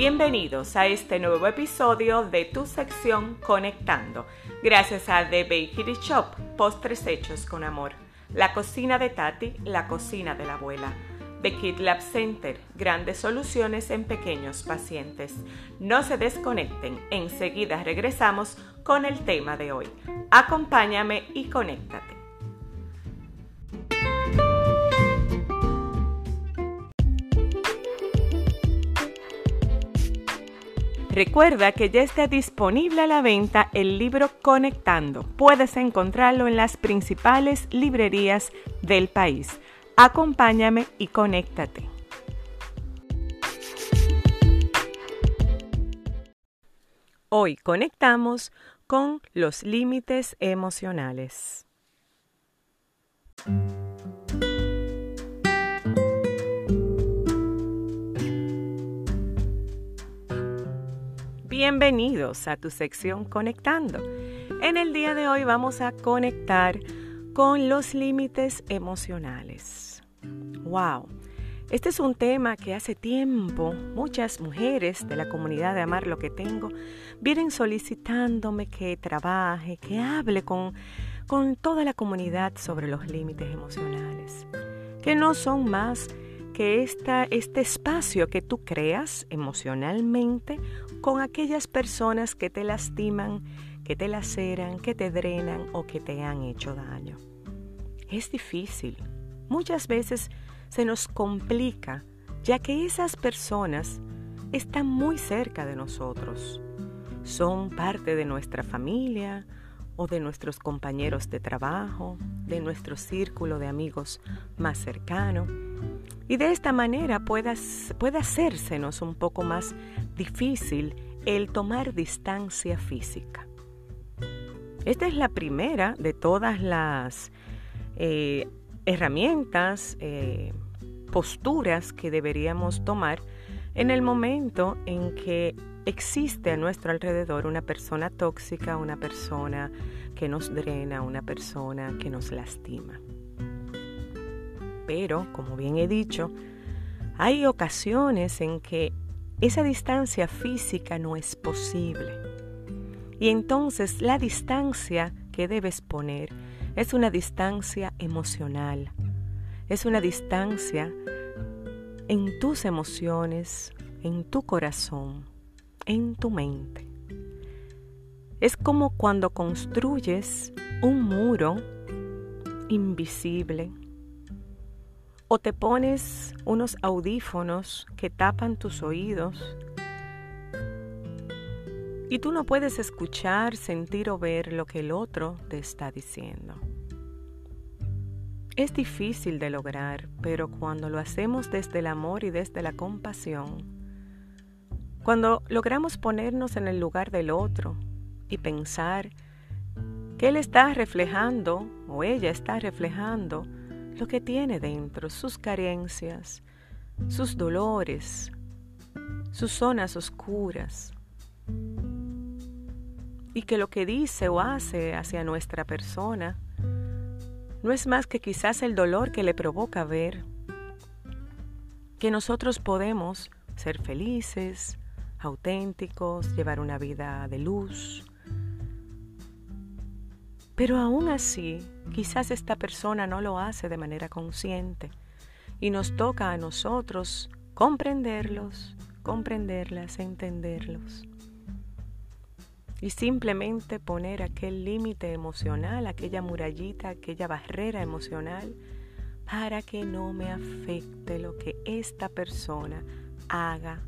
Bienvenidos a este nuevo episodio de tu sección Conectando, gracias a The Bakery Shop, postres hechos con amor. La cocina de Tati, la cocina de la abuela. The Kid Lab Center, grandes soluciones en pequeños pacientes. No se desconecten, enseguida regresamos con el tema de hoy. Acompáñame y conéctate. Recuerda que ya está disponible a la venta el libro Conectando. Puedes encontrarlo en las principales librerías del país. Acompáñame y conéctate. Hoy conectamos con los límites emocionales. Bienvenidos a tu sección Conectando. En el día de hoy vamos a conectar con los límites emocionales. ¡Wow! Este es un tema que hace tiempo muchas mujeres de la comunidad de Amar lo que tengo vienen solicitándome que trabaje, que hable con, con toda la comunidad sobre los límites emocionales, que no son más que esta, este espacio que tú creas emocionalmente con aquellas personas que te lastiman, que te laceran, que te drenan o que te han hecho daño. Es difícil. Muchas veces se nos complica ya que esas personas están muy cerca de nosotros. Son parte de nuestra familia o de nuestros compañeros de trabajo, de nuestro círculo de amigos más cercano. Y de esta manera puede, hacérsenos un poco más difícil el tomar distancia física. Esta es la primera de todas las eh, herramientas, eh, posturas que deberíamos tomar en el momento en que existe a nuestro alrededor una persona tóxica, una persona que nos drena, una persona que nos lastima. Pero, como bien he dicho, hay ocasiones en que esa distancia física no es posible. Y entonces la distancia que debes poner es una distancia emocional. Es una distancia en tus emociones, en tu corazón, en tu mente. Es como cuando construyes un muro invisible o te pones unos audífonos que tapan tus oídos y tú no puedes escuchar, sentir o ver lo que el otro te está diciendo. Es difícil de lograr, pero cuando lo hacemos desde el amor y desde la compasión, cuando logramos ponernos en el lugar del otro y pensar que él está reflejando o ella está reflejando lo que tiene dentro, sus carencias, sus dolores, sus zonas oscuras. Y que lo que dice o hace hacia nuestra persona no es más que quizás el dolor que le provoca ver que nosotros podemos ser felices, auténticos, llevar una vida de luz, pero aún así, quizás esta persona no lo hace de manera consciente y nos toca a nosotros comprenderlos, comprenderlas, entenderlos. Y simplemente poner aquel límite emocional, aquella murallita, aquella barrera emocional, para que no me afecte lo que esta persona haga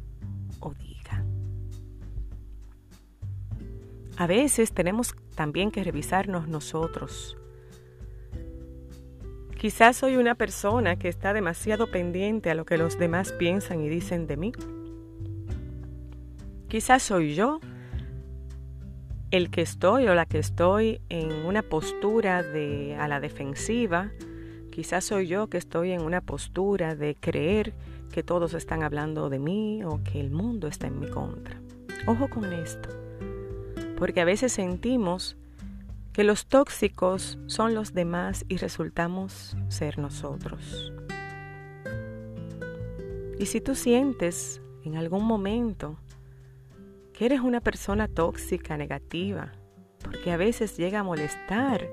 A veces tenemos también que revisarnos nosotros. Quizás soy una persona que está demasiado pendiente a lo que los demás piensan y dicen de mí. Quizás soy yo el que estoy o la que estoy en una postura de a la defensiva. Quizás soy yo que estoy en una postura de creer que todos están hablando de mí o que el mundo está en mi contra. Ojo con esto porque a veces sentimos que los tóxicos son los demás y resultamos ser nosotros. Y si tú sientes en algún momento que eres una persona tóxica, negativa, porque a veces llega a molestar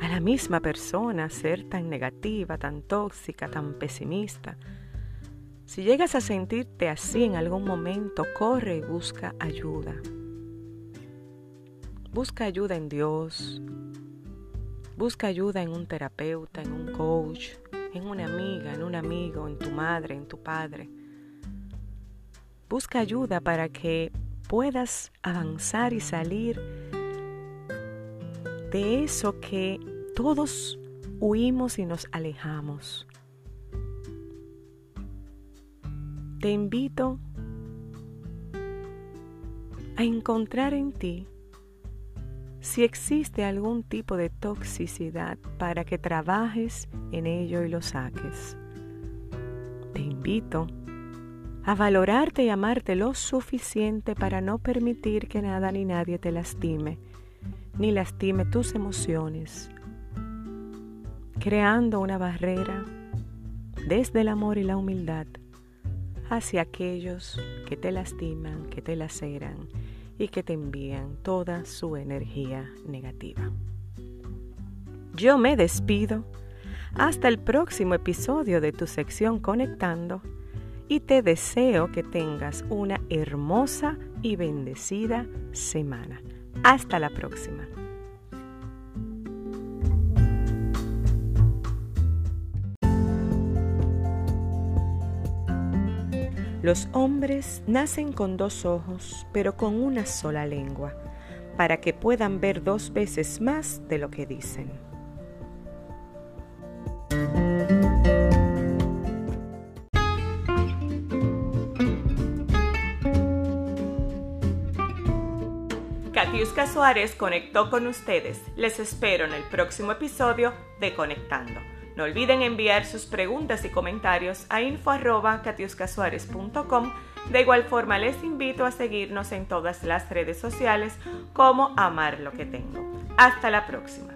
a la misma persona ser tan negativa, tan tóxica, tan pesimista. Si llegas a sentirte así en algún momento, corre y busca ayuda. Busca ayuda en Dios. Busca ayuda en un terapeuta, en un coach, en una amiga, en un amigo, en tu madre, en tu padre. Busca ayuda para que puedas avanzar y salir de eso que todos huimos y nos alejamos. Te invito a encontrar en ti si existe algún tipo de toxicidad para que trabajes en ello y lo saques. Te invito a valorarte y amarte lo suficiente para no permitir que nada ni nadie te lastime ni lastime tus emociones, creando una barrera desde el amor y la humildad hacia aquellos que te lastiman, que te laceran y que te envían toda su energía negativa. Yo me despido hasta el próximo episodio de tu sección Conectando y te deseo que tengas una hermosa y bendecida semana. Hasta la próxima. Los hombres nacen con dos ojos, pero con una sola lengua, para que puedan ver dos veces más de lo que dicen. Katiuska Suárez conectó con ustedes. Les espero en el próximo episodio de Conectando. No olviden enviar sus preguntas y comentarios a info.katiuskasuárez.com. De igual forma, les invito a seguirnos en todas las redes sociales como Amar lo que tengo. Hasta la próxima.